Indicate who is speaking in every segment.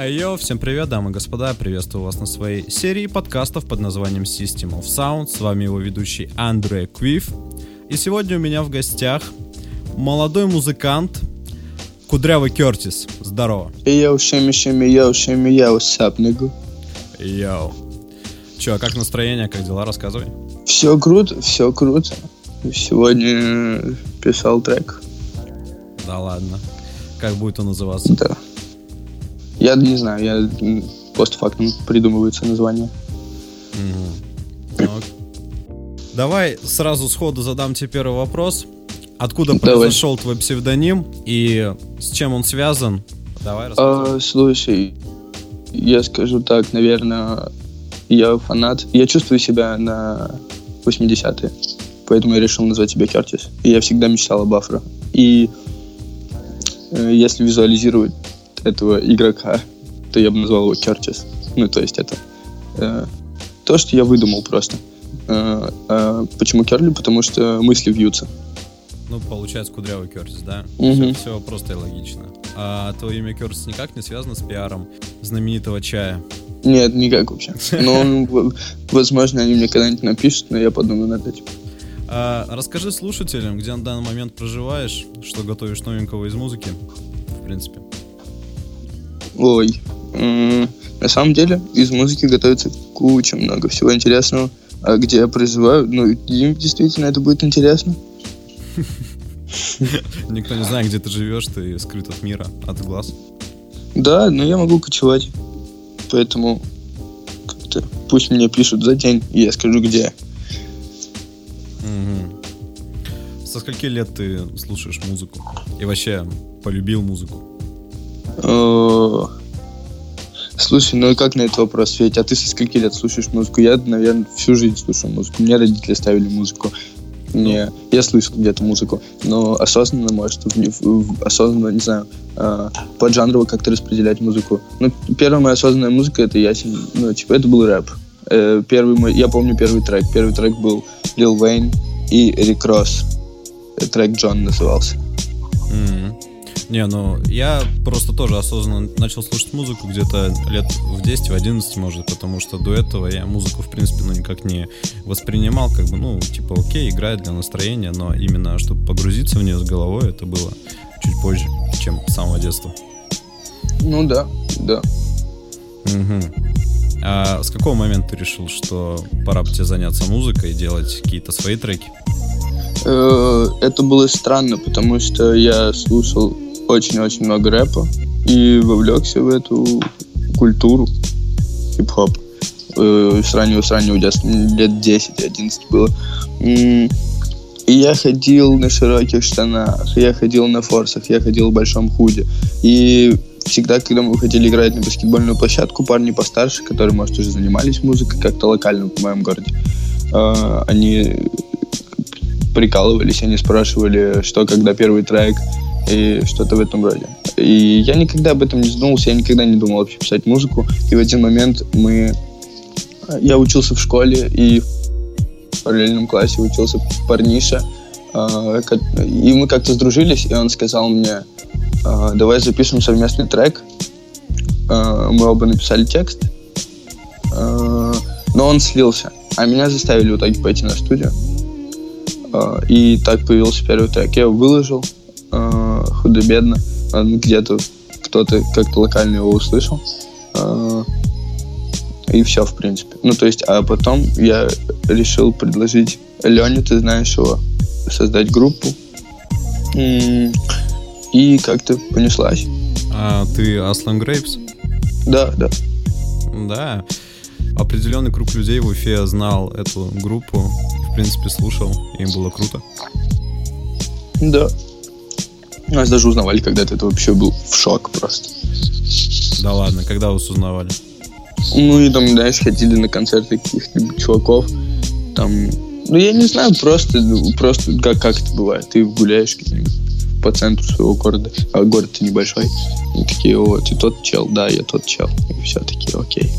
Speaker 1: Ayo, всем привет, дамы и господа, приветствую вас на своей серии подкастов под названием System of Sound. С вами его ведущий Андре Квив. И сегодня у меня в гостях молодой музыкант Кудрявый Кертис. Здорово.
Speaker 2: Yo, shimmy, shimmy, yo, shimmy, yo, 'sup.
Speaker 1: Yo. Че, а как настроение, как дела, рассказывай.
Speaker 2: Все круто, все круто. Сегодня писал трек.
Speaker 1: Да ладно. Как будет он называться?
Speaker 2: Да. Я не знаю, я постфактум придумывается название.
Speaker 1: Мгм. Ну, Давай сразу сходу задам тебе первый вопрос. Откуда
Speaker 2: Давай.
Speaker 1: произошел твой псевдоним и с чем он связан? Давай.
Speaker 2: А, слушай, я скажу так, наверное, я фанат. Я чувствую себя на 80-е, поэтому я решил назвать себя Кертис. И я всегда мечтал об афро. И э, если визуализировать этого игрока, то я бы назвал его Кертис. Ну, то есть это э, то, что я выдумал просто. Э, э, почему Керли? Потому что мысли вьются.
Speaker 1: Ну, получается, Кудрявый Кертис, да?
Speaker 2: Мгм.
Speaker 1: Все, просто и логично. А твое имя Кертис никак не связано с пиаром знаменитого чая?
Speaker 2: Нет, никак вообще. Но, ну, возможно, они мне когда-нибудь напишут, но я подумаю над этим.
Speaker 1: А, расскажи слушателям, где на данный момент проживаешь, что готовишь новенького из музыки, в принципе.
Speaker 2: Ой. На самом деле, из музыки готовится куча много всего интересного. А где я проживаю, ну, им действительно это будет интересно.
Speaker 1: Никто не знает, где ты живешь, ты скрыт от мира, от глаз.
Speaker 2: Да, но я могу кочевать. Поэтому как-то пусть мне пишут за день, и я скажу, где.
Speaker 1: Мгм. Со скольки лет ты слушаешь музыку? И вообще полюбил музыку?
Speaker 2: Э, Слушай, ну как на этот вопрос ответить? А ты со скольки лет слушаешь музыку? Я, наверное, всю жизнь слушаю музыку. Мне родители ставили музыку. Не, я слышал где-то музыку, но осознанно, может, в, в- осознанно, не знаю, э, поджанрово как-то распределять музыку. Ну, первая моя осознанная музыка, это ясен, ну, типа, это был рэп. Э, первый мой, я помню первый трек. Первый трек был Lil Wayne и Рик Росс. Трек Джон назывался.
Speaker 1: Мгм. Не, ну я просто тоже осознанно начал слушать музыку где-то лет в 10, в 11, может, потому что до этого я музыку, в принципе, ну никак не воспринимал, как бы, ну, типа, окей, играет для настроения, но именно чтобы погрузиться в нее с головой, это было чуть позже, чем с самого детства.
Speaker 2: Ну да, да.
Speaker 1: Мгм. А с какого момента ты решил, что пора бы тебе заняться музыкой и делать какие-то свои треки?
Speaker 2: Э, Это было странно, потому что я слушал очень-очень много рэпа и вовлекся в эту культуру хип-хоп э, с раннего-с раннего детства, лет 10-11 было. И я ходил на широких штанах, я ходил на форсах, я ходил в большом худе. И всегда, когда мы выходили играть на баскетбольную площадку, парни постарше, которые, может, уже занимались музыкой как-то локально в моем городе, э, они прикалывались, они спрашивали, что, когда первый трек, и что-то в этом роде. И я никогда об этом не задумывался, я никогда не думал вообще писать музыку. И в один момент мы... Я учился в школе, и в параллельном классе учился парниша. ко- И мы как-то сдружились, и он сказал мне, а, давай запишем совместный трек. Мы оба написали текст, но он слился. А меня заставили в итоге пойти на студию. И так появился первый трек. Я его выложил худо-бедно. Где-то кто-то как-то локально его услышал. А, И все, в принципе. Ну, то есть, а потом я решил предложить Лене, ты знаешь его, создать группу. И как-то понеслась.
Speaker 1: А ты Аслан Грейпс?
Speaker 2: Да, да.
Speaker 1: Да. Определенный круг людей в Уфе знал эту группу, в принципе, слушал, им было круто.
Speaker 2: Да. Нас даже узнавали когда-то, это вообще был в шок просто.
Speaker 1: Да ладно, когда вас узнавали?
Speaker 2: Ну и там, знаешь, ходили на концерты каких-нибудь чуваков. Там, ну я не знаю, просто, просто как, как это бывает. Ты гуляешь по центру своего города, а город-то небольшой. И такие, о, ты тот чел, да, я тот чел. И все такие, окей.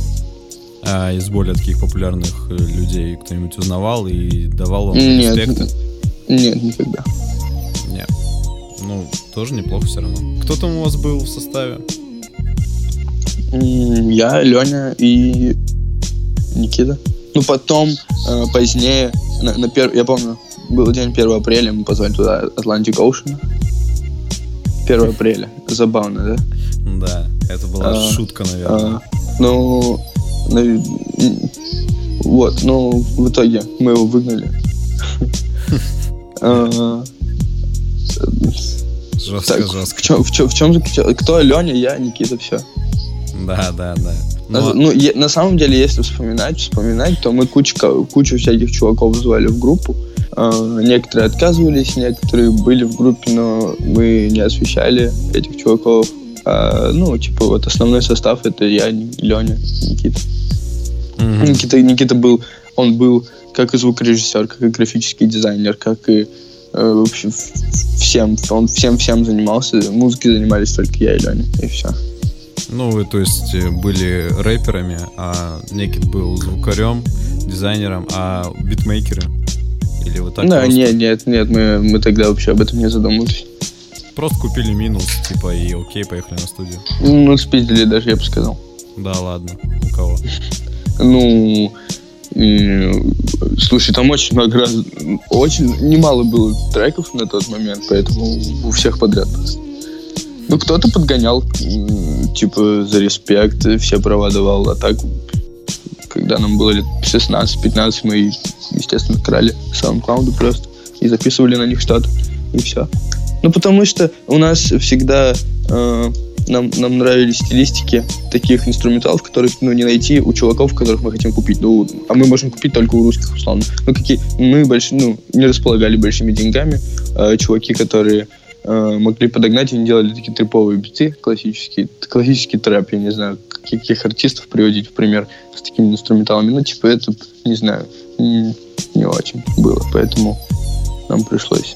Speaker 1: А из более таких популярных э, людей кто-нибудь узнавал и давал вам
Speaker 2: Нет. Нет, никогда.
Speaker 1: Нет. Ну, тоже неплохо все равно. Кто там у вас был в составе?
Speaker 2: Я, Леня и Никита. Ну, потом, э, позднее, на, на пер... я помню, был день 1 апреля, мы позвали туда Atlantic Ocean. 1 апреля. Забавно, да?
Speaker 1: Да, это была а, шутка, наверное. А,
Speaker 2: ну, на, вот, ну, в итоге мы его выгнали. А,
Speaker 1: жестко, жестко.
Speaker 2: В чем, в чем, в чем, кто Леня, я, Никита, все.
Speaker 1: Да, да, да.
Speaker 2: Но... Ну, е- на самом деле, если вспоминать, вспоминать, то мы кучу, кучу всяких чуваков звали в группу. Э, некоторые отказывались, некоторые были в группе, но мы не освещали этих чуваков. А, ну, типа, вот основной состав это я, Леня, Никита. Mm-hmm. Никита, Никита был, он был как и звукорежиссер, как и графический дизайнер, как и э, вообще всем, он всем-всем занимался, музыкой занимались только я и Леня, и все.
Speaker 1: Ну, вы, то есть, э, были рэперами, а Некит был звукарем, дизайнером, а битмейкеры? Или вы так
Speaker 2: Да, просто... нет, нет, нет, мы, мы тогда вообще об этом не задумывались.
Speaker 1: Просто купили минус, типа, и окей, поехали на студию.
Speaker 2: Ну, спиздили даже, я бы сказал.
Speaker 1: Да, ладно. У кого?
Speaker 2: Ну, слушай, там очень много раз, очень немало было треков на тот момент, поэтому у всех подряд. Ну, кто-то подгонял, типа, за респект, все права давал, а так, когда нам было лет 16-15, мы, естественно, крали SoundCloud просто и записывали на них что-то, и все. Ну, потому что у нас всегда э, нам, нам нравились стилистики таких инструменталов, которых ну, не найти у чуваков, которых мы хотим купить. Ну, а мы можем купить только у русских, условно. Ну, какие мы больш, ну, не располагали большими деньгами. Э, чуваки, которые э, могли подогнать и не делали такие триповые биты классические, классический трэп, я не знаю, каких артистов приводить в пример с такими инструменталами, ну, типа, это, не знаю, не, не очень было, поэтому нам пришлось.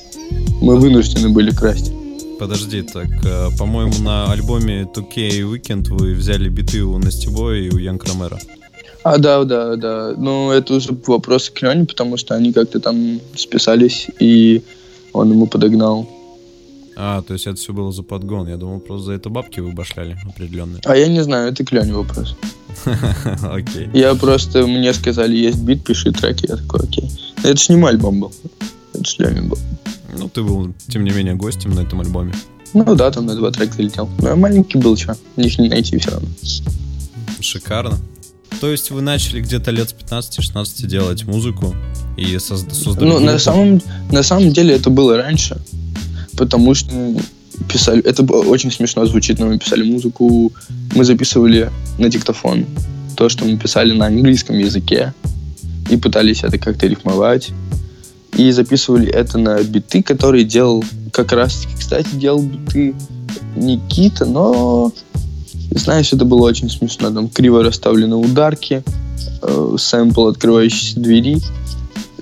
Speaker 2: Мы вынуждены были красть.
Speaker 1: Подожди, так, э, по-моему, на альбоме 2K Weekend вы взяли биты у Настибоя и у Ян Крамера.
Speaker 2: А, да, да, да. Ну, это уже вопросы к Лене, потому что они как-то там списались, и он ему подогнал
Speaker 1: а, то есть это все было за подгон. Я думал, просто за это бабки вы башляли определенные.
Speaker 2: А я не знаю, это Клёне вопрос.
Speaker 1: Окей.
Speaker 2: Я просто, мне сказали, есть бит, пиши треки. Я такой, окей. Это ж не мой альбом был. Это ж Лёнин был.
Speaker 1: Ну, ты был, тем не менее, гостем на этом альбоме.
Speaker 2: Ну да, там на два трека летел. Ну, я маленький был, что? Не найти все равно.
Speaker 1: Шикарно. То есть вы начали где-то лет с 15-16 делать музыку и создать...
Speaker 2: Ну, на самом, на самом деле это было раньше потому что писали... Это очень смешно звучит, но мы писали музыку, мы записывали на диктофон то, что мы писали на английском языке, и пытались это как-то рифмовать. И записывали это на биты, которые делал как раз, кстати, делал биты Никита, но знаешь, это было очень смешно. Там криво расставлены ударки, э, сэмпл открывающейся двери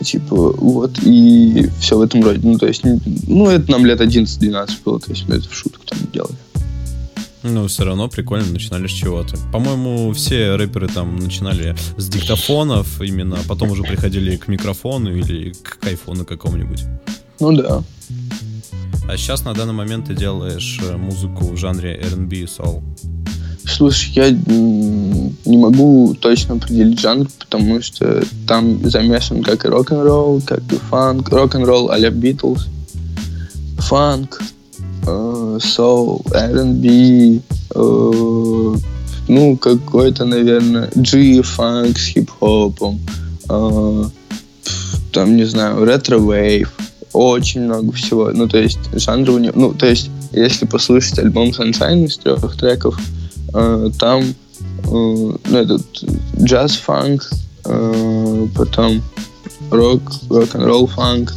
Speaker 2: типа, вот, и все в этом роде. Ну, то есть, ну, это нам лет 11-12 было, то есть мы это в шутку там делали.
Speaker 1: Ну, все равно прикольно, начинали с чего-то. По-моему, все рэперы там начинали с диктофонов именно, а потом уже приходили к микрофону или к кайфону какому-нибудь.
Speaker 2: Ну да.
Speaker 1: А сейчас на данный момент ты делаешь э, музыку в жанре R&B и soul.
Speaker 2: Слушай, я не могу точно определить жанр, потому что там замешан как и рок-н-ролл, как и фанк. Рок-н-ролл а-ля Битлз, фанк, э, соул, R&B, э, ну, какой-то, наверное, G-funk с хип-хопом, э, там, не знаю, ретро-вейв, очень много всего. Ну, то есть, жанры у него... Ну, то есть, если послушать альбом Sunshine из трех треков, там ну, этот джаз-фанк, потом рок, рок-н-ролл фанк,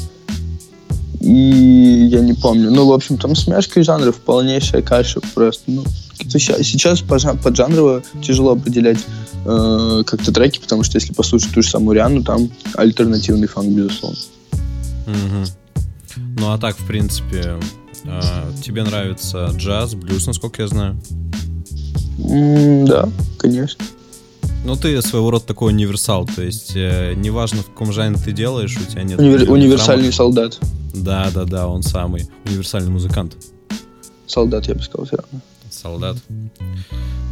Speaker 2: и я не помню. Ну, в общем, там смешка жанров, полнейшая каша просто. Ну, сейчас поджанрово тяжело определять э, как-то треки, потому что если послушать ту же самую Риану, там альтернативный фанк, безусловно.
Speaker 1: Угу. Ну, а так, в принципе, э, тебе нравится джаз, блюз, насколько я знаю?
Speaker 2: Mm, да, конечно.
Speaker 1: Ну, ты своего рода такой универсал, то есть э, неважно, в каком жанре ты делаешь, у тебя нет...
Speaker 2: Универ... Универсальный солдат.
Speaker 1: Да, да, да, он самый универсальный музыкант.
Speaker 2: Солдат, я бы сказал, все равно.
Speaker 1: Солдат.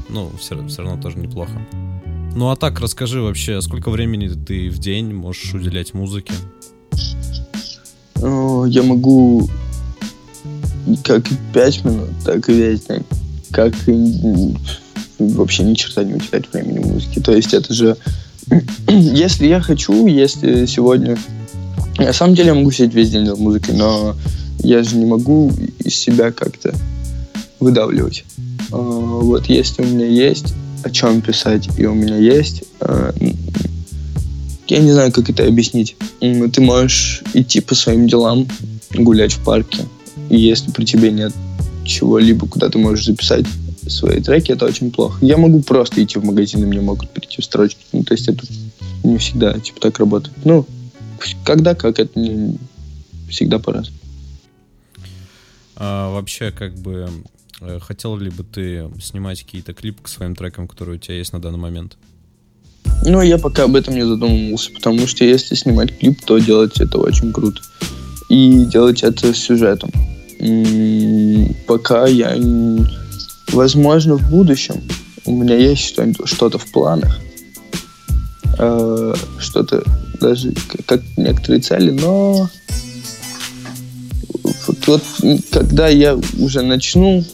Speaker 1: Ну, все, все равно тоже неплохо. Ну а так, расскажи вообще, сколько времени ты в день можешь уделять музыке?
Speaker 2: Я могу как 5 минут, так и весь день. Как и вообще ни черта не уделять времени музыке. То есть это же... если я хочу, если сегодня... На самом деле я могу сидеть весь день за музыкой, но я же не могу из себя как-то выдавливать. А, вот если у меня есть о чем писать, и у меня есть... А, я не знаю, как это объяснить. Ты можешь идти по своим делам, гулять в парке, и если при тебе нет чего-либо, куда ты можешь записать свои треки, это очень плохо. Я могу просто идти в магазин, и мне могут прийти в строчки. Ну, то есть это не всегда типа так работает. Ну, когда как, это не всегда по-разному.
Speaker 1: А, вообще, как бы, э, хотел ли бы ты снимать какие-то клипы к своим трекам, которые у тебя есть на данный момент?
Speaker 2: Ну, я пока об этом не задумывался, потому что если снимать клип, то делать это очень круто. И делать это с сюжетом. М-м, пока я Возможно, в будущем у меня есть что-то в планах, э, что-то даже как некоторые цели, но вот, вот когда я уже начну,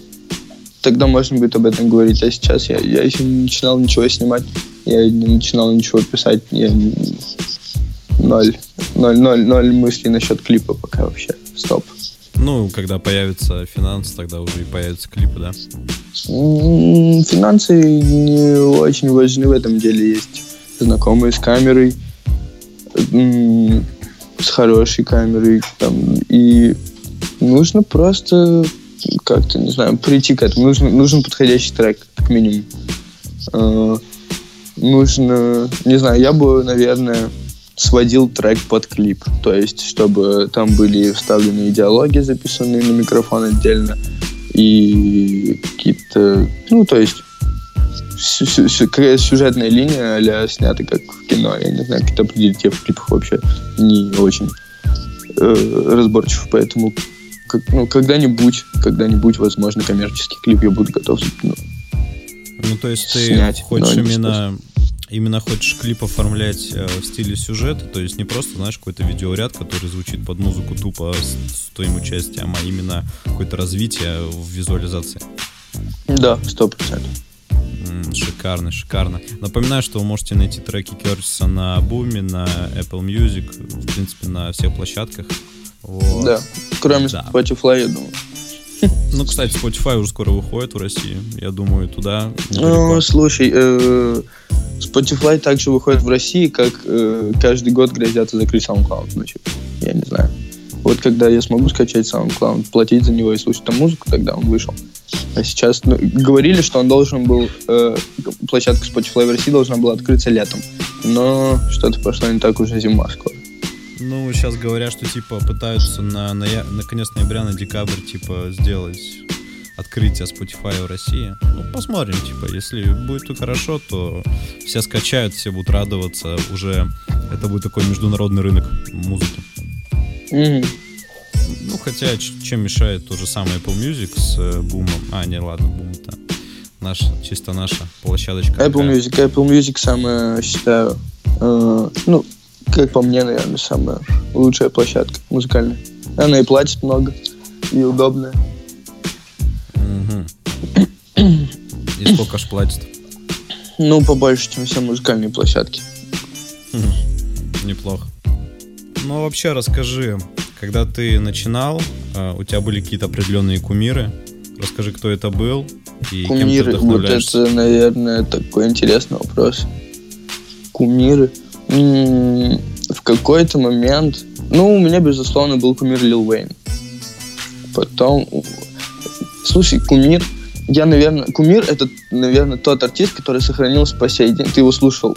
Speaker 2: тогда можно будет об этом говорить. А сейчас я, я еще не начинал ничего снимать, я не начинал ничего писать, я ноль, ноль, ноль, ноль мыслей насчет клипа пока вообще. Стоп.
Speaker 1: Ну, когда появится финанс, тогда уже и появятся клипы, да?
Speaker 2: Финансы не очень важны в этом деле. Есть знакомые с камерой, с хорошей камерой. Там, и нужно просто как-то, не знаю, прийти к этому. Нужно, нужен подходящий трек, как минимум. Э, нужно, не знаю, я бы, наверное, сводил трек под клип. То есть, чтобы там были вставлены диалоги, записанные на микрофон отдельно, и какие-то, ну, то есть какая сюжетная линия а снята как в кино. Я не знаю, как это определить. Я в клипах вообще не очень э, разборчив, поэтому как, ну, когда-нибудь, когда-нибудь, возможно, коммерческий клип я буду готов ну,
Speaker 1: ну то есть ты снять, хочешь именно именно хочешь клип оформлять э, в стиле сюжета, то есть не просто, знаешь, какой-то видеоряд, который звучит под музыку тупо с, с твоим участием, а именно какое-то развитие в визуализации.
Speaker 2: Да, сто процентов.
Speaker 1: Шикарно, шикарно. Напоминаю, что вы можете найти треки Кертиса на Буме, на Apple Music, в принципе, на всех площадках.
Speaker 2: Вот. Да, кроме да. Spotify, я думаю.
Speaker 1: Ну, кстати, Spotify уже скоро выходит в России. Я думаю, туда.
Speaker 2: Ну, слушай, э, Spotify также выходит в России, как э, каждый год грозятся закрыть SoundCloud. Ну, типа, я не знаю. Вот когда я смогу скачать SoundCloud, платить за него и слушать там музыку, тогда он вышел. А сейчас ну, говорили, что он должен был, э, площадка Spotify в России должна была открыться летом. Но что-то пошло не так уже зима скоро.
Speaker 1: Ну, сейчас говорят, что типа пытаются на, на, на конец ноября, на декабрь, типа, сделать открытие Spotify в России. Ну, посмотрим, типа, если будет хорошо, то все скачают, все будут радоваться. Уже это будет такой международный рынок музыки.
Speaker 2: Mm-hmm.
Speaker 1: Ну, хотя, чем мешает то же самое Apple Music с э, бумом. А, не, ладно, бум это наша, чисто наша площадочка.
Speaker 2: Apple такая. Music, Apple Music самая, считаю, э, ну, как по мне, наверное, самая лучшая площадка музыкальная. Она и платит много, и удобная.
Speaker 1: Угу. И сколько ж платит?
Speaker 2: Ну, побольше, чем все музыкальные площадки.
Speaker 1: Неплохо. Ну, а вообще, расскажи, когда ты начинал, а, у тебя были какие-то определенные кумиры. Расскажи, кто это был и
Speaker 2: Кумиры,
Speaker 1: кем ты
Speaker 2: вот это, наверное, такой интересный вопрос. Кумиры в какой-то момент, ну, у меня, безусловно, был кумир Лил Уэйн. Потом, слушай, кумир, я, наверное, кумир это, наверное, тот артист, который сохранился по сей день. Ты его слушал.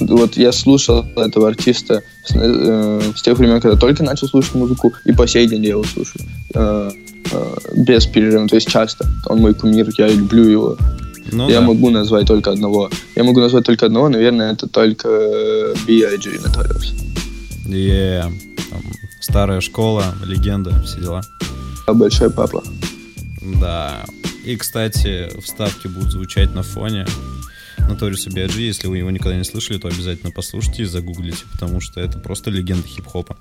Speaker 2: Вот я слушал этого артиста с, э, с тех времен, когда только начал слушать музыку, и по сей день я его слушаю. Э, э, без перерыва, то есть часто. Он мой кумир, я люблю его. Ну, я да. могу назвать только одного. Я могу назвать только одного, наверное, это только B.I.G. Notorious.
Speaker 1: Yeah. Там, старая школа, легенда, все дела.
Speaker 2: Большой папа.
Speaker 1: Да. И, кстати, вставки будут звучать на фоне Notorious B.I.G. Если вы его никогда не слышали, то обязательно послушайте и загуглите, потому что это просто легенда хип-хопа.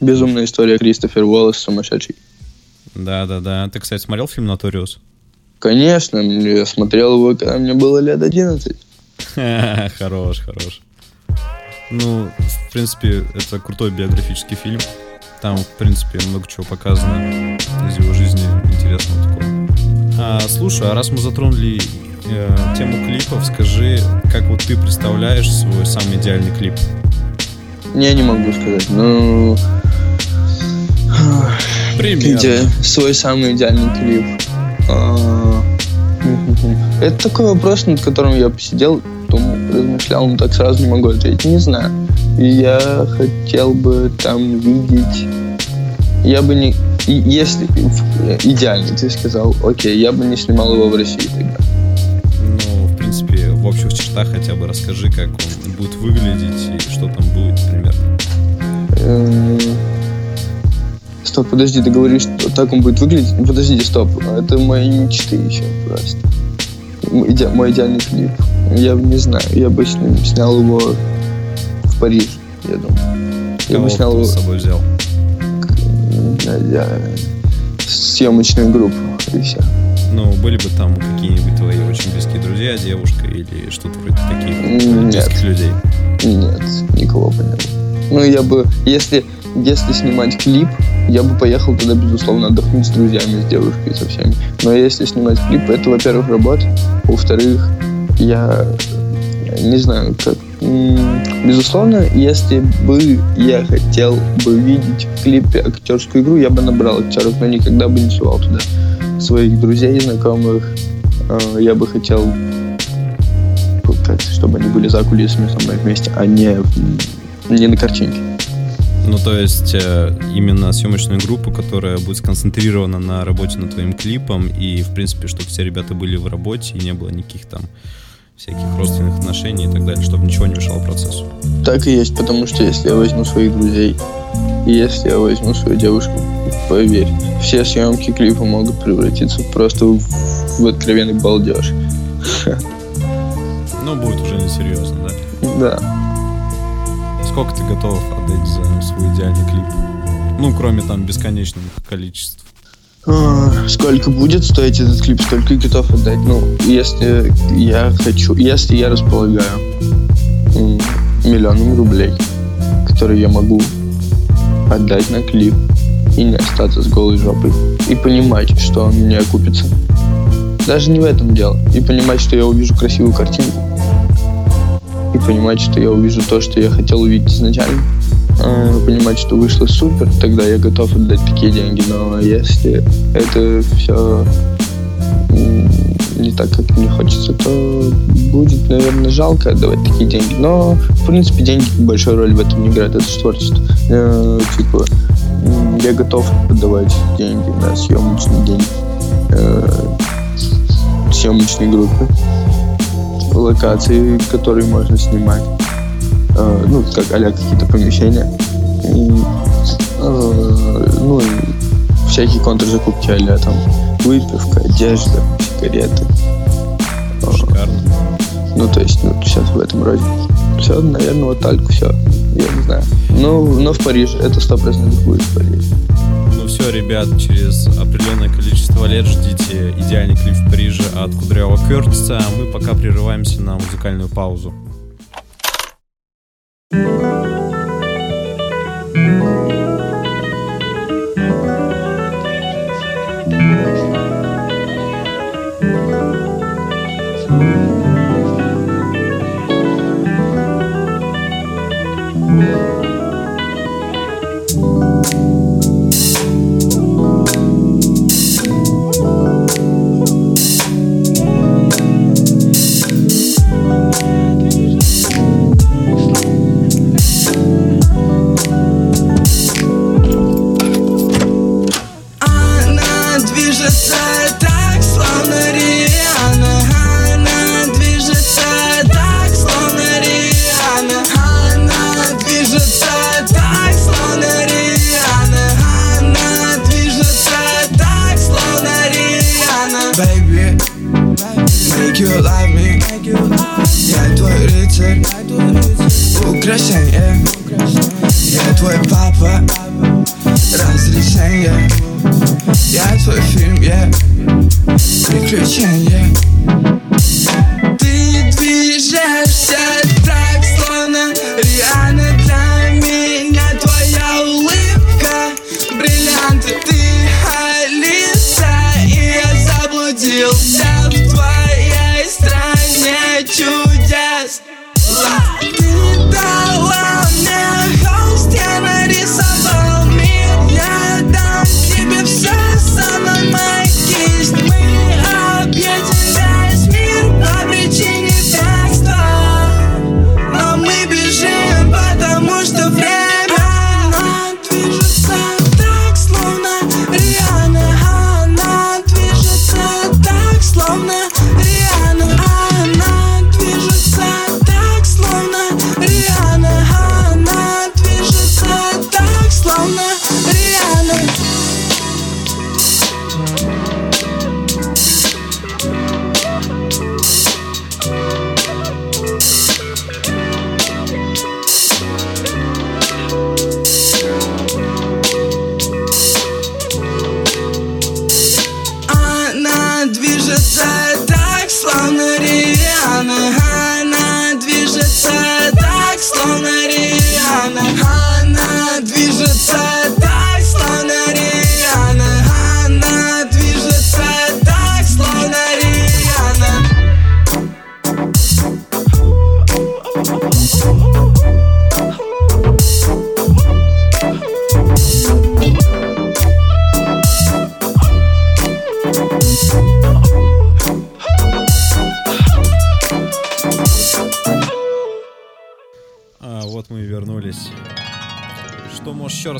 Speaker 2: Безумная история Кристофер Уоллес сумасшедший.
Speaker 1: Да-да-да. Ты, кстати, смотрел фильм «Ноториус»?
Speaker 2: Конечно, я смотрел его, когда мне было лет 11.
Speaker 1: Хорош, хорош. Ну, в принципе, это крутой биографический фильм. Там, в принципе, много чего показано из его жизни. А, слушай, а раз мы затронули э, тему клипов, скажи, как вот ты представляешь свой самый идеальный клип?
Speaker 2: Я не могу сказать, ну...
Speaker 1: Примерно.
Speaker 2: Где свой самый идеальный клип? А, Это такой вопрос, над которым я посидел, думал, размышлял, но так сразу не могу ответить. Не знаю. Я хотел бы там видеть... Я бы не... и Если идеально, ты сказал, окей, я бы не снимал его в России тогда.
Speaker 1: Ну, в принципе, в общих чертах хотя бы расскажи, как он будет выглядеть и что там будет примерно.
Speaker 2: Эм, Стоп, подожди, ты говоришь, что так он будет выглядеть? Ну, Подождите, стоп, это мои мечты еще просто. Иде- Мой идеальный клип. Я не знаю, я бы с ним снял его в Париж, я думаю. Я
Speaker 1: Кого
Speaker 2: бы снял
Speaker 1: ты
Speaker 2: его
Speaker 1: с собой взял?
Speaker 2: Э, я- съемочную группу и все.
Speaker 1: Ну, были бы там какие-нибудь твои очень близкие друзья, девушка или что-то вроде таких
Speaker 2: нет.
Speaker 1: близких людей?
Speaker 2: Нет, никого бы не было. Ну, я бы, если, если снимать клип, я бы поехал туда, безусловно, отдохнуть с друзьями, с девушкой, со всеми. Но если снимать клип, это, во-первых, работа. Во-вторых, я не знаю, как... Безусловно, если бы я хотел бы видеть в клипе актерскую игру, я бы набрал актеров, но никогда бы не сувал туда своих друзей, знакомых. Э, Я бы хотел, чтобы они были за кулисами со мной вместе, а не, не на картинке.
Speaker 1: Ну, то есть э, именно съемочную группу, которая будет сконцентрирована на работе над твоим клипом, и, в принципе, чтобы все ребята были в работе, и не было никаких там всяких родственных отношений и так далее, чтобы ничего не мешало процессу.
Speaker 2: Так и есть, потому что если я возьму своих друзей, и если я возьму свою девушку, поверь, все съемки клипа могут превратиться просто в, в откровенный балдеж.
Speaker 1: Ну, будет уже несерьезно, да?
Speaker 2: Да.
Speaker 1: Сколько ты готов отдать за свой идеальный клип? Ну, кроме там бесконечных количеств.
Speaker 2: А, Сколько будет стоить этот клип, столько и готов отдать. Ну, если я хочу, если я располагаю миллионом рублей, которые я могу отдать на клип и не остаться с голой жопой, и понимать, что он мне окупится. Даже не в этом дело. И понимать, что я увижу красивую картинку. И понимать, что я увижу то, что я хотел увидеть изначально. А, Понимать, что вышло супер, тогда я готов отдать такие деньги. Но если это все не так, как мне хочется, то будет, наверное, жалко отдавать такие деньги. Но, в принципе, деньги большой роли в этом не играют. Это же творчество. Э, Типа, я готов отдавать деньги на съемочный день э, съемочной группы, локации, которые можно снимать, Э, ну, как а какие-то помещения, И, э, ну, и всякие контрзакупки а там выпивка, одежда, сигареты. Э,
Speaker 1: Шикарно.
Speaker 2: ну, то есть, ну, сейчас в этом роде. Все, наверное, вот так все. Я не знаю. Ну, но в Париже. Это сто процентов будет в Париже.
Speaker 1: Ну все, ребят, через определенное количество лет ждите идеальный клип в Париже от Кудрявого Кертиса, а мы пока прерываемся на музыкальную паузу.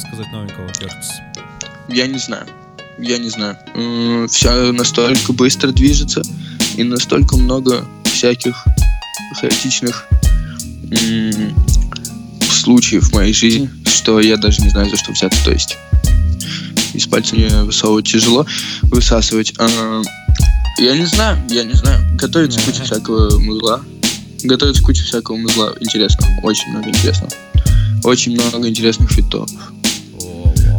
Speaker 1: Рассказать новенького, Кертис?
Speaker 2: Я не знаю. Я не знаю. Все настолько быстро движется и настолько много всяких хаотичных случаев в моей жизни, что я даже не знаю, за что взяться. То есть из пальца мне высовывать тяжело, высасывать. А, я не знаю, я не знаю. Готовится куча всякого музла. Готовится куча всякого музла интересного. Очень много интересного. Очень много интересных фитов.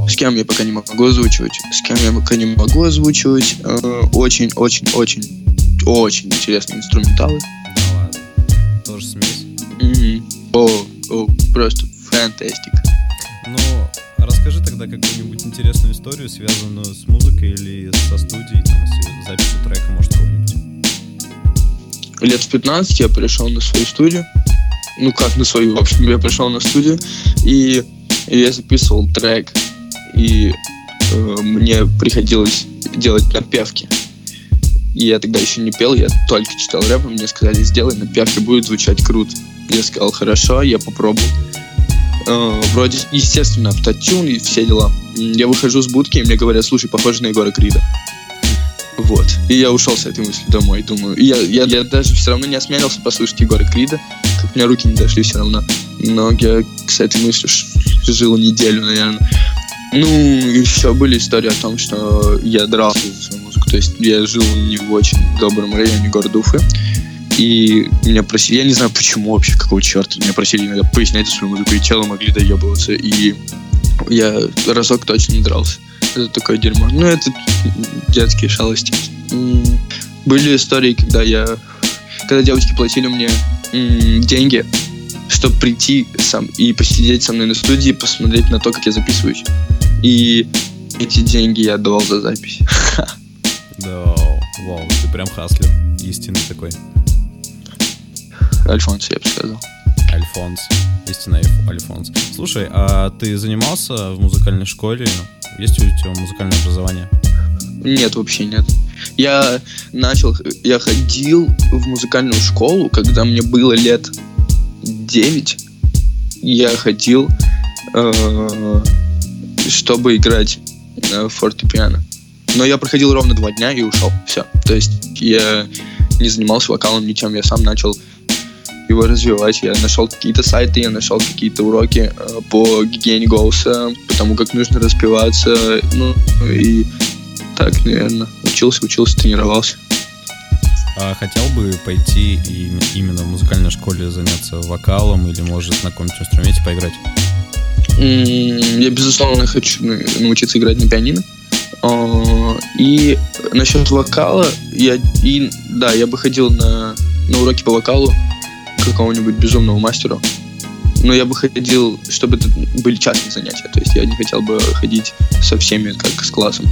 Speaker 2: С кем я пока не могу озвучивать. С кем я пока не могу озвучивать. Очень-очень-очень очень интересные инструменталы.
Speaker 1: Да ладно. Тоже смесь.
Speaker 2: Мгм. О, о, просто фантастик.
Speaker 1: Ну, расскажи тогда какую-нибудь интересную историю, связанную с музыкой или со студией, там, с записью трека, может, какого-нибудь.
Speaker 2: Лет в 15 я пришел на свою студию. Ну как на свою, в общем, я пришел на студию и я записывал трек. И э, мне приходилось делать напевки. И я тогда еще не пел, я только читал рэп, и мне сказали, сделай напевки, будет звучать круто. Я сказал, хорошо, я попробую. Э, вроде, естественно, автотюн и все дела. Я выхожу с будки, и мне говорят, слушай, похоже на Егора Крида. Вот. И я ушел с этой мыслью домой, думаю. И я, я, я даже все равно не осмелился послушать Егора Крида, как у меня руки не дошли все равно. Но я с этой мыслью жил неделю, наверное. Ну, еще были истории о том, что я дрался за свою музыку. То есть я жил не в очень добром районе города Уфы. И меня просили, я не знаю почему вообще, какого черта, меня просили иногда пояснять свою музыку, и челы могли доебываться. И я разок точно не дрался. Это такое дерьмо. Ну, это детские шалости. Были истории, когда я... Когда девочки платили мне деньги, чтобы прийти сам и посидеть со мной на студии, посмотреть на то, как я записываюсь. И эти деньги я отдавал за запись.
Speaker 1: Да, вау, ты прям хаслер. Истинный такой.
Speaker 2: Альфонс, я бы сказал.
Speaker 1: Альфонс. Истинный Альф- Альфонс. Слушай, а ты занимался в музыкальной школе? Есть у тебя музыкальное образование?
Speaker 2: Нет, вообще нет. Я начал, я ходил в музыкальную школу, когда мне было лет 9. Я ходил, э, чтобы играть на фортепиано. Но я проходил ровно два дня и ушел. Все. То есть я не занимался вокалом ничем. Я сам начал его развивать. Я нашел какие-то сайты, я нашел какие-то уроки э, по гигиене голоса, потому как нужно распеваться. Ну, и так, наверное, учился, учился, тренировался.
Speaker 1: А хотел бы пойти и именно в музыкальной школе заняться вокалом или, может, на каком-нибудь инструменте поиграть?
Speaker 2: Я, безусловно, хочу научиться играть на пианино. А, и насчет вокала, я, и, да, я бы ходил на, на уроки по вокалу к какому-нибудь безумному мастеру. Но я бы ходил, чтобы это были частные занятия. То есть я не хотел бы ходить со всеми, как с классом.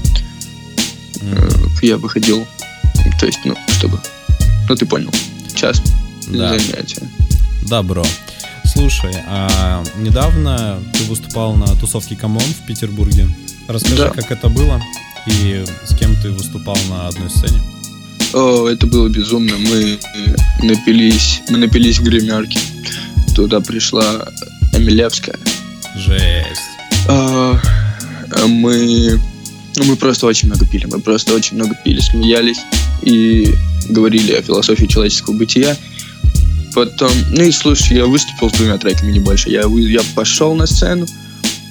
Speaker 2: Mm. Я бы ходил, то есть, ну, чтобы... Ну, ты понял. Частные да. занятия.
Speaker 1: Да, бро. Слушай, а недавно ты выступал на тусовке Come On в Петербурге. Расскажи, да. как это было и с кем ты выступал на одной сцене.
Speaker 2: О, это было безумно. Мы напились, мы напились в гримерке. Туда пришла Эмилевская.
Speaker 1: Жесть.
Speaker 2: А, мы, ну, мы просто очень много пили. Мы просто очень много пили, смеялись и говорили о философии человеческого бытия. Потом, ну и слушай, я выступил с двумя треками, не больше. Я, я пошел на сцену,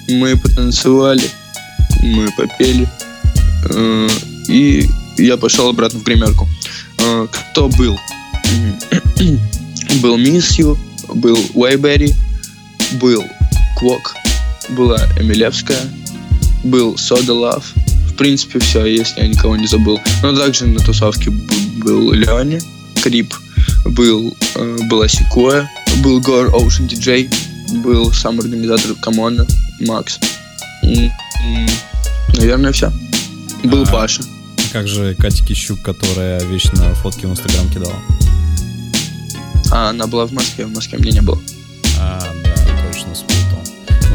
Speaker 2: мы потанцевали, мы попели, э, и я пошел обратно в гримерку. Э, кто был? был Miss был Уэйберри, был Квок, была Эмилевская, был Сода Лав. В принципе, все, если я никого не забыл. Но также на тусовке был Леони, Крип, был, э, была Секоя, был Гор Ocean DJ, был сам организатор Камона, Макс. Наверное, все. Был а, Паша.
Speaker 1: Как же Катя Кищук, которая вечно фотки в Инстаграм кидала?
Speaker 2: А, она была в Москве, в Москве мне не было.
Speaker 1: А,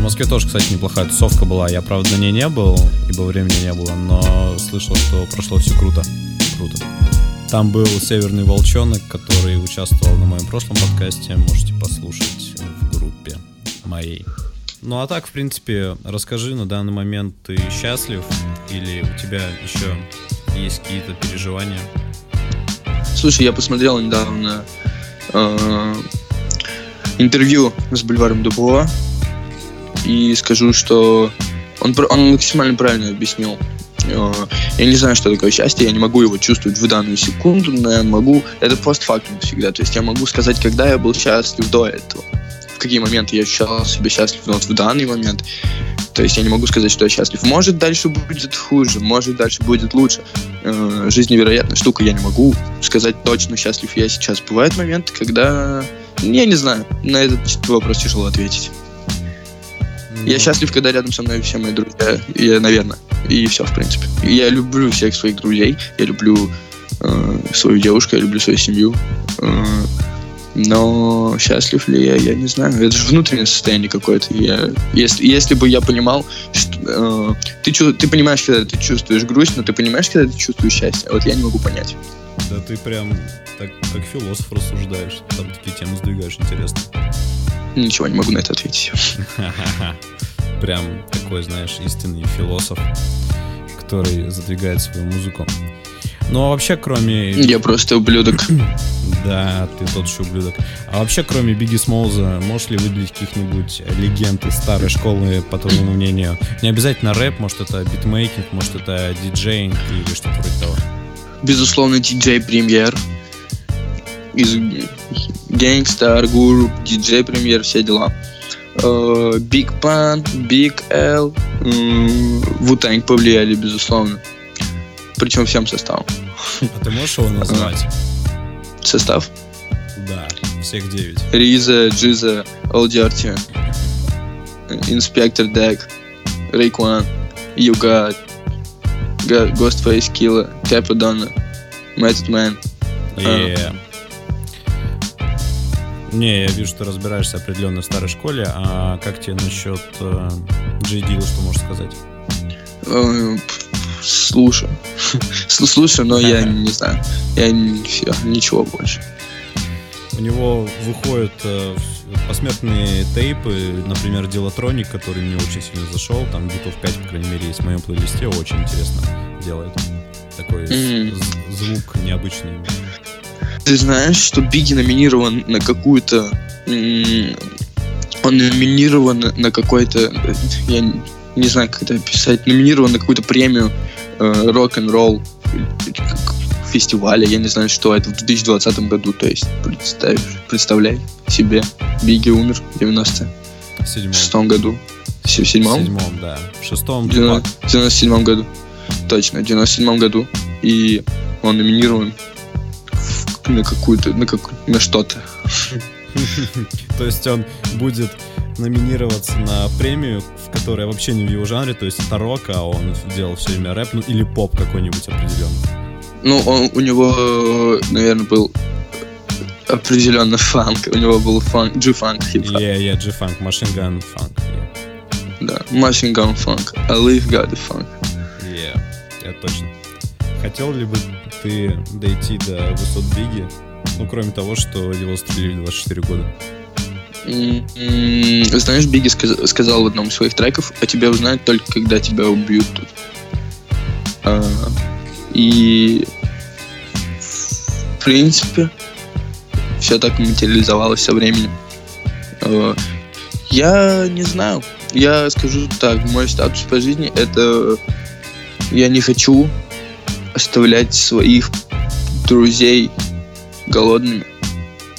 Speaker 1: Москве тоже, кстати, неплохая тусовка была. Я, правда, на ней не был, ибо времени не было, но слышал, что прошло все круто. Круто. Там был Северный Волчонок, который участвовал на моем прошлом подкасте. Можете послушать в группе моей. Ну а так, в принципе, расскажи, на данный момент ты счастлив или у тебя еще есть какие-то переживания?
Speaker 2: Слушай, я посмотрел недавно э, интервью с Бульваром Дубова и скажу, что он, он максимально правильно объяснил Э, я не знаю, что такое счастье, я не могу его чувствовать в данную секунду, но я могу, это постфактум всегда, то есть я могу сказать, когда я был счастлив до этого, в какие моменты я ощущал себя счастлив, вот в данный момент, то есть я не могу сказать, что я счастлив. Может, дальше будет хуже, может, дальше будет лучше. Э, жизнь невероятная штука, я не могу сказать точно, счастлив я сейчас. Бывают моменты, когда, я не знаю, на этот вопрос тяжело ответить. Я счастлив, когда рядом со мной все мои друзья, я, наверное. И все, в принципе. Я люблю всех своих друзей, я люблю э, свою девушку, я люблю свою семью. Э, но счастлив ли я, я не знаю. Это же внутреннее состояние какое-то. Я, если, если бы я понимал, что э, ты, ты понимаешь, когда ты чувствуешь грусть, но ты понимаешь, когда ты чувствуешь счастье. Вот я не могу понять.
Speaker 1: Да ты прям так, как философ рассуждаешь. Там такие темы сдвигаешь, интересно.
Speaker 2: Ничего не могу на это ответить.
Speaker 1: Прям такой, знаешь, истинный философ, который задвигает свою музыку. Ну а вообще, кроме...
Speaker 2: Я просто ублюдок.
Speaker 1: Да, ты тот еще ублюдок. А вообще, кроме Бигги Смолза, можешь ли выделить каких-нибудь легенд из старой школы, по твоему мнению? Не обязательно рэп, может это битмейкинг, может это диджейнг или что-то вроде того.
Speaker 2: Безусловно, диджей премьер из Gangsta, Group, DJ Premier, все дела. Uh, Big Pan, Big L, um, повлияли, безусловно. Причем всем составом.
Speaker 1: А ты можешь его назвать?
Speaker 2: Состав?
Speaker 1: Да, всех девять.
Speaker 2: Риза, Джиза, Алдиарти, Инспектор Дек, Рейкван, Югат, Ghostface Killer, Capadonna, Method Man.
Speaker 1: Yeah. Не, я вижу, что разбираешься определенно в старой школе. А как тебе насчет э, Дила, что можешь сказать?
Speaker 2: Э, слушаю. Слушаю, но я не знаю. Я ничего больше.
Speaker 1: У него выходят э, посмертные тейпы, например, Делатроник, который мне очень сильно зашел. Там битов 5, по крайней мере, есть в моем плейлисте. Очень интересно делает. Такой mm-hmm. звук необычный.
Speaker 2: Ты знаешь, что Биги номинирован на какую-то... Он номинирован на какой-то... Я не знаю, как это описать. Номинирован на какую-то премию э, рок-н-ролл фестиваля, я не знаю, что это в 2020 году, то есть представь, представляй себе, Бигги умер в 96 году. В седьмом?
Speaker 3: В седьмом, да. В шестом. В
Speaker 2: 97 году. Точно, в 97 году. И он номинирован на какую-то, на, как, на что-то.
Speaker 3: То есть он будет номинироваться на премию, в которой вообще не в его жанре, то есть это рок, а он делал все время рэп, ну или поп какой-нибудь определенный.
Speaker 2: Ну, он, у него, наверное, был определенно фанк. У него был фанк, G-фанк,
Speaker 3: хип-хоп. Yeah, yeah, G-фанк, Machine Gun Funk.
Speaker 2: Yeah. Да, Machine Gun Funk. I live got the funk.
Speaker 3: Yeah, это точно. Хотел ли бы ты дойти до высот Биги, ну, кроме того, что его застрелили 24 года?
Speaker 2: Знаешь, Биги сказ- сказал в одном из своих треков, а тебя узнают только когда тебя убьют тут. А, и в принципе все так материализовалось со временем. А, я не знаю. Я скажу так, мой статус по жизни это я не хочу оставлять своих друзей голодными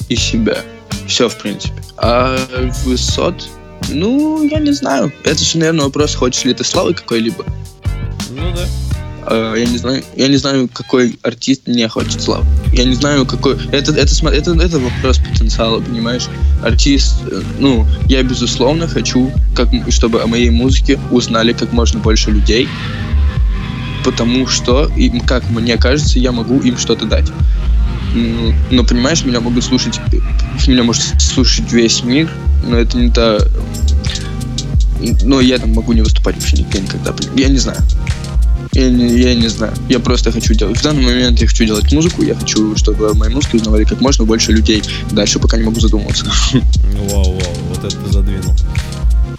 Speaker 2: и себя. Все, в принципе. А высот, ну, я не знаю. Это же, наверное, вопрос, хочешь ли ты славы какой-либо.
Speaker 3: Ну да.
Speaker 2: А, я не знаю, я не знаю, какой артист не хочет славы. Я не знаю, какой. Это, это, это, это вопрос потенциала, понимаешь? Артист, э, ну, я безусловно хочу, как, чтобы о моей музыке узнали как можно больше людей, потому что, им, как мне кажется, я могу им что-то дать. Но понимаешь, меня могут слушать, меня может слушать весь мир, но это не та... Но я там могу не выступать вообще нигде никогда. Я не знаю. Я не, я не знаю. Я просто хочу делать. В данный момент я хочу делать музыку. Я хочу, чтобы мои музыки узнавали как можно больше людей. Дальше пока не могу задумываться.
Speaker 3: Вау, вау, вот это задвинул.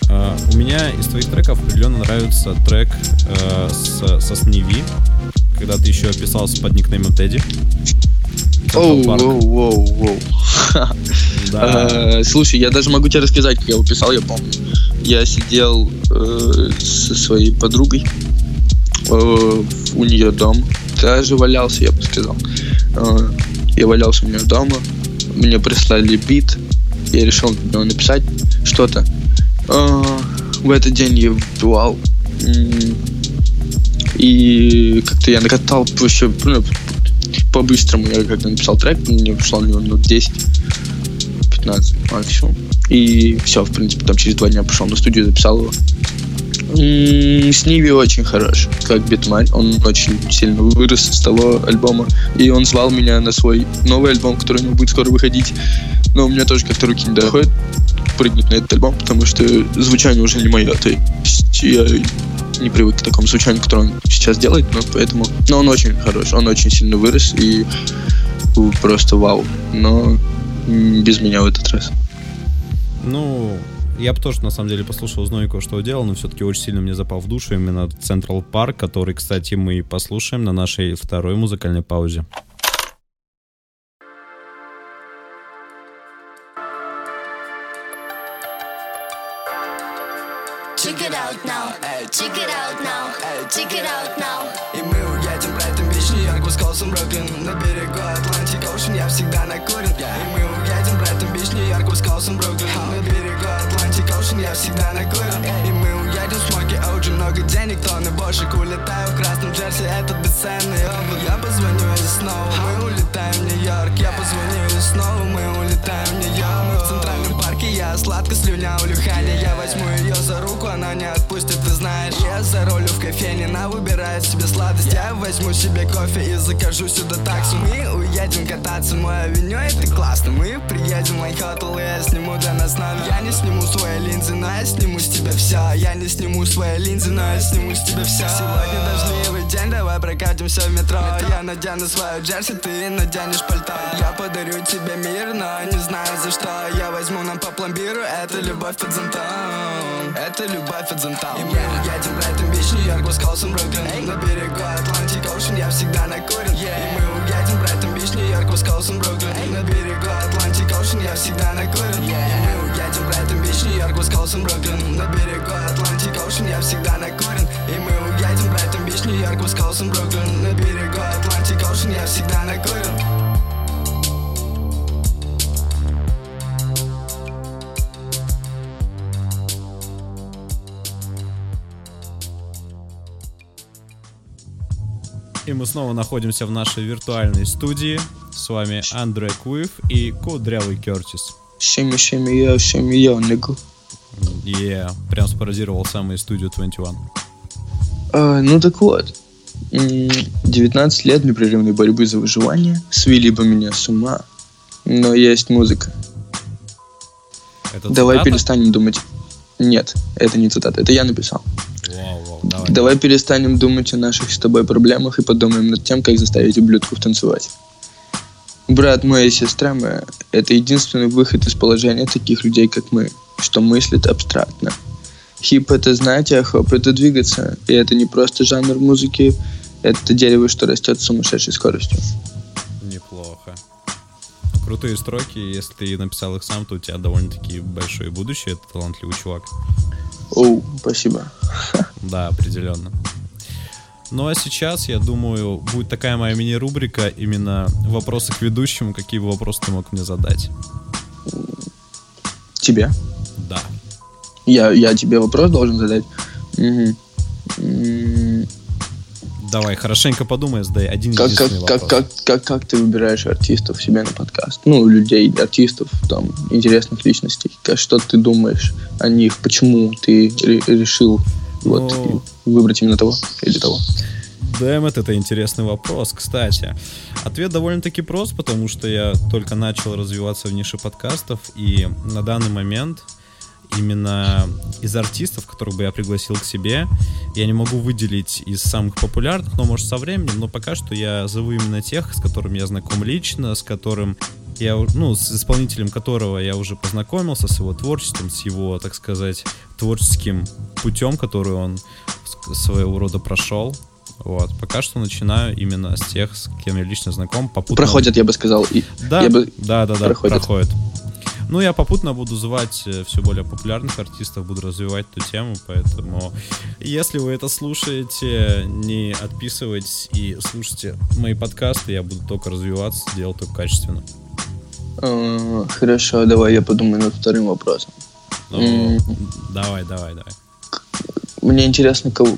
Speaker 3: Uh, у меня из твоих треков определенно нравится трек с, со Сневи, когда ты еще описался под никнеймом Тедди.
Speaker 2: Оу, воу, воу, воу. Да. Слушай, я даже могу тебе рассказать, как я его писал, я помню. Я сидел э, со своей подругой, э, у нее дома. Даже валялся, я бы сказал. Э, я валялся у нее дома, мне прислали бит, я решил написать что-то. Э, в этот день я вбивал. И как-то я накатал вообще ну, по-быстрому я как-то написал трек, мне пришло на него минут 10 15 максимум. И все, в принципе, там через два дня пошел на студию, записал его. С Ниви очень хорош, как битман. Он очень сильно вырос с того альбома. И он звал меня на свой новый альбом, который у него будет скоро выходить. Но у меня тоже как-то руки не доходят прыгнуть на этот альбом, потому что звучание уже не мое. То есть я не привык к такому звучанию, которое он сейчас делает, но поэтому... Но он очень хорош, он очень сильно вырос и просто вау. Но без меня в этот раз.
Speaker 3: Ну, я бы тоже, на самом деле, послушал Знойко, что делал, но все-таки очень сильно мне запал в душу именно Central Park, который, кстати, мы послушаем на нашей второй музыкальной паузе. Out now, check it out now, check it out now. И мы уедем Брайтон, Бич, Нью-Йорк, Висконсин, Бруклин На берегу Atlantic Ocean, я всегда накурен И мы уедем Брайтон, Бич, Нью-Йорк, Висконсин, Бруклин На берегу Atlantic Ocean, я всегда накурен И мы уедем Smokey OG, много денег, тонны бошек Улетаю в красном джерси, это бесценный облак Я позвоню и снова, мы сладко слюнявлю Ханя Я возьму ее за руку, она не отпустит, ты знаешь. Я за рулю в кофейне, она выбирает себе сладость. Я возьму себе кофе и закажу сюда такси. Мы уедем кататься, мой авеню, это классно. Мы приедем в Майхотл, и я сниму для нас номер Я не сниму свои линзы, но я сниму с тебя все Я не сниму свои линзы, но я сниму с тебя все Сегодня дождливый день, давай прокатимся в метро. Я надену свою джерси, ты наденешь пальто. Я подарю тебе мир, но не знаю за что. Я возьму нам по пломбиру, это любовь под зонтом. Это любовь под зонтом. И мы едем Брайтон, Бич, Нью-Йорк, Висконсин, Бруклин На берегу Atlantic Ocean, я всегда накурен И мы уедем Брайтон, Бич, Нью-Йорк, Висконсин, Бруклин На берегу Atlantic Ocean, я всегда накурен И мы уедем Брайтон, Бич, Нью-Йорк, Висконсин, Бруклин На берегу Atlantic Ocean, я всегда накурен И мы уедем Брайтон, Бич, Нью-Йорк, Висконсин, Бруклин На берегу Atlantic Ocean, я всегда накурен
Speaker 1: И мы снова находимся в нашей виртуальной студии. С вами Андрей Куев и Кудрявый Кертис.
Speaker 2: Шими, шими, йо, шими, йо, нигу.
Speaker 1: Yeah, прям спародировал самую студию 21.
Speaker 2: А, ну так вот, М, 19 лет непрерывной борьбы за выживание свели бы меня с ума. Но есть музыка.
Speaker 1: Это
Speaker 2: Давай
Speaker 1: цитата?
Speaker 2: перестанем думать. Нет, это не цитата, это я написал.
Speaker 1: Вау, вау, давай.
Speaker 2: Давай перестанем думать о наших с тобой проблемах и подумаем над тем, как заставить ублюдков танцевать. Брат мой и сестра моя — это единственный выход из положения таких людей, как мы, что мыслит абстрактно. Хип — это знать, а хоп — это двигаться. И это не просто жанр музыки, это дерево, что растет с сумасшедшей скоростью.
Speaker 1: Неплохо. Крутые строки, если ты написал их сам, то у тебя довольно-таки большое будущее, это талантливый чувак.
Speaker 2: Оу, спасибо.
Speaker 1: Да, определенно. Ну а сейчас, я думаю, будет такая моя мини-рубрика, именно вопросы к ведущему, какие бы вопросы ты мог мне задать.
Speaker 2: Тебе?
Speaker 1: Да.
Speaker 2: Я, я тебе вопрос должен задать? Мгм.
Speaker 1: Давай, хорошенько подумай, задай один
Speaker 2: Как, как,
Speaker 1: единственный
Speaker 2: как,
Speaker 1: вопрос.
Speaker 2: как, как, как ты выбираешь артистов себе на подкаст? Ну, людей, артистов, там, интересных личностей. Что ты думаешь о них? Почему ты ре- решил вот,
Speaker 1: Ну.
Speaker 2: выбрать именно того или того?
Speaker 1: Дэмэт, это интересный вопрос, кстати. Ответ довольно-таки прост, потому что я только начал развиваться в нише подкастов, и на данный момент именно из артистов, которых бы я пригласил к себе, я не могу выделить из самых популярных, но может со временем, но пока что я зову именно тех, с которыми я знаком лично, с которым я, ну, с исполнителем которого я уже познакомился, с его творчеством, с его, так сказать, творческим путем, который он своего рода прошел. Вот, пока что начинаю именно с тех, с кем я лично знаком. Попутно...
Speaker 2: Проходят, я бы сказал. И,
Speaker 1: Да,
Speaker 2: я бы-
Speaker 1: да, да, да,
Speaker 2: проходят.
Speaker 1: проходит. Ну, я попутно буду звать все более популярных артистов, буду развивать эту тему, поэтому если вы это слушаете, не отписывайтесь и слушайте мои подкасты, я буду только развиваться, делать только качественно.
Speaker 2: э, хорошо, давай я подумаю над вторым вопросом.
Speaker 1: Ну. Давай, давай, давай.
Speaker 2: Мне интересно, кого,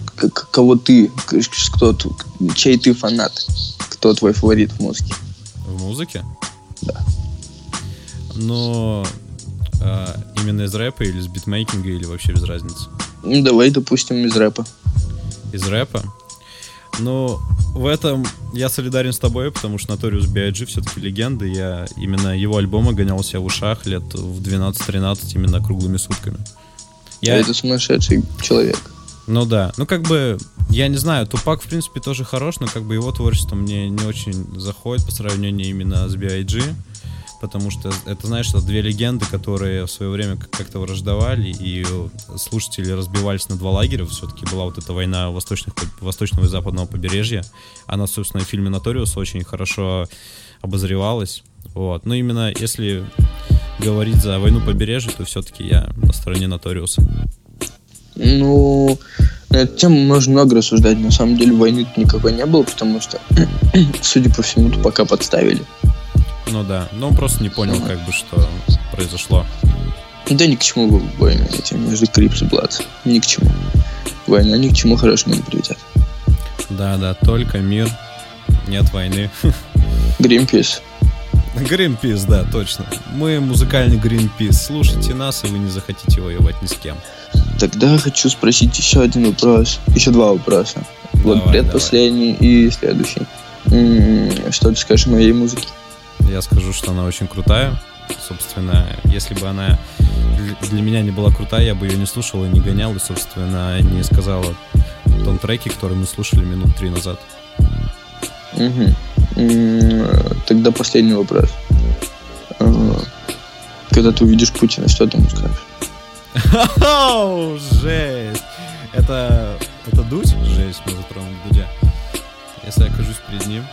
Speaker 2: кого ты, кто, чей ты фанат, кто твой фаворит в музыке.
Speaker 1: В музыке?
Speaker 2: Да.
Speaker 1: Но а, именно из рэпа или из битмейкинга, или вообще без разницы?
Speaker 2: Ну, давай, допустим, из рэпа.
Speaker 1: из рэпа. Но в этом я солидарен с тобой, потому что Notorious B.I.G. все-таки легенда. Я именно его альбомы гонял себя в ушах лет в 12-13 именно круглыми сутками. Я,
Speaker 2: Это сумасшедший человек.
Speaker 1: ну да, ну как бы, я не знаю, Тупак в принципе тоже хорош, но как бы его творчество мне не очень заходит по сравнению именно с B.I.G., потому что это, знаешь, это две легенды, которые в свое время как- как-то враждовали, и слушатели разбивались на два лагеря, все-таки была вот эта война восточных, восточного и западного побережья, она, собственно, в фильме «Наториус» очень хорошо обозревалась, вот, но именно если говорить за войну побережья, то все-таки я на стороне «Наториуса».
Speaker 2: Ну, на эту тему можно много рассуждать. На самом деле войны никакой не было, потому что, судя по всему, пока подставили.
Speaker 1: Ну да, но он просто не понял, как бы, что произошло.
Speaker 2: Да ни к чему войны эти между Крипс и Блад. Ни к чему. Война ни к чему хорошему не приведет.
Speaker 1: Да, да, только мир, нет войны.
Speaker 2: Гринпис.
Speaker 1: Гринпис, да, точно. Мы музыкальный Гринпис. Слушайте нас, и вы не захотите воевать ни с кем.
Speaker 2: Тогда хочу спросить еще один вопрос. Еще два вопроса. Вот
Speaker 1: Давай,
Speaker 2: предпоследний и следующий. М, Что ты скажешь о моей музыке?
Speaker 1: Я скажу, что она очень крутая. Собственно, если бы она для- меня не была крутая, я бы ее не слушал и не гонял, и, собственно, не сказал о том треке, который мы слушали минут три назад.
Speaker 2: М, Тогда последний вопрос. Э, Когда ты увидишь Путина, что ты ему скажешь?
Speaker 1: Оу, жесть! Это, это дуть? Жесть, мы затронули Дудя. Если я окажусь перед ним.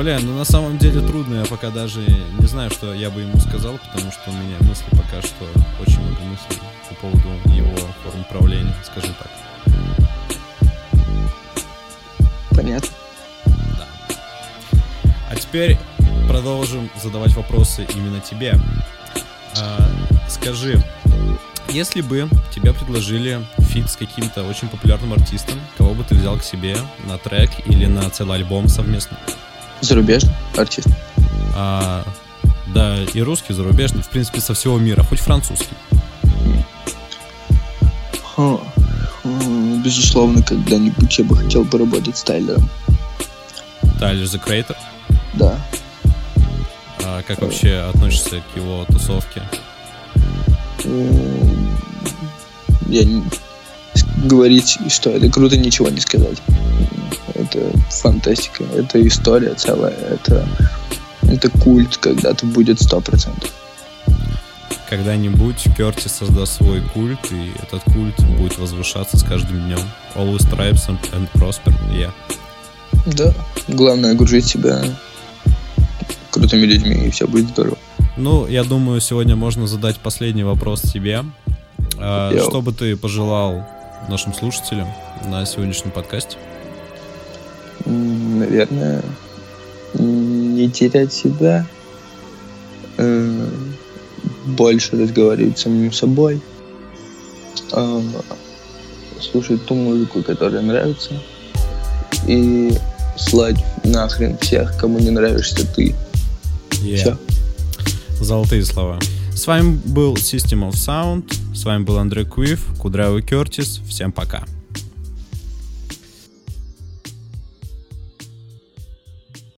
Speaker 1: Бля, ну на самом деле трудно, я пока даже не знаю, что я бы ему сказал, потому что у меня мысли пока что, очень много мыслей по поводу его форм правления, скажем так.
Speaker 2: Понятно.
Speaker 1: Да. теперь продолжим задавать вопросы именно тебе. А, скажи, если бы тебе предложили фит с каким-то очень популярным артистом, кого бы ты взял к себе на трек или на целый альбом совместно?
Speaker 2: Зарубежный артист.
Speaker 1: А, да, и русский, зарубежный, в принципе, со всего мира, хоть французский.
Speaker 2: Безусловно, когда-нибудь я бы хотел поработать с Тайлером.
Speaker 1: Тайлер The Creator.
Speaker 2: Да.
Speaker 1: А как вообще относишься к его тусовке?
Speaker 2: Я не... Говорить, что это круто, ничего не сказать. Это фантастика, это история целая, это, это культ когда-то будет сто процентов.
Speaker 1: Когда-нибудь Кертис создаст свой культ, и этот культ будет возвышаться с каждым днем. Always strives and, and prosper, yeah.
Speaker 2: Да. Главное окружить себя крутыми людьми, и все будет здорово.
Speaker 1: Ну, я думаю, сегодня можно задать последний вопрос тебе. А,
Speaker 2: Йоу.
Speaker 1: Что бы ты пожелал нашим слушателям на сегодняшнем подкасте?
Speaker 2: Наверное, не терять себя, э, больше разговаривать с самим собой, э, слушать ту музыку, которая нравится, и слать нахрен всех, кому не нравишься ты.
Speaker 1: Yeah.
Speaker 2: Всё.
Speaker 1: Золотые слова. С вами был System of Sound, с вами был Андрей Куев, Кудрявый Кертис. Всем пока.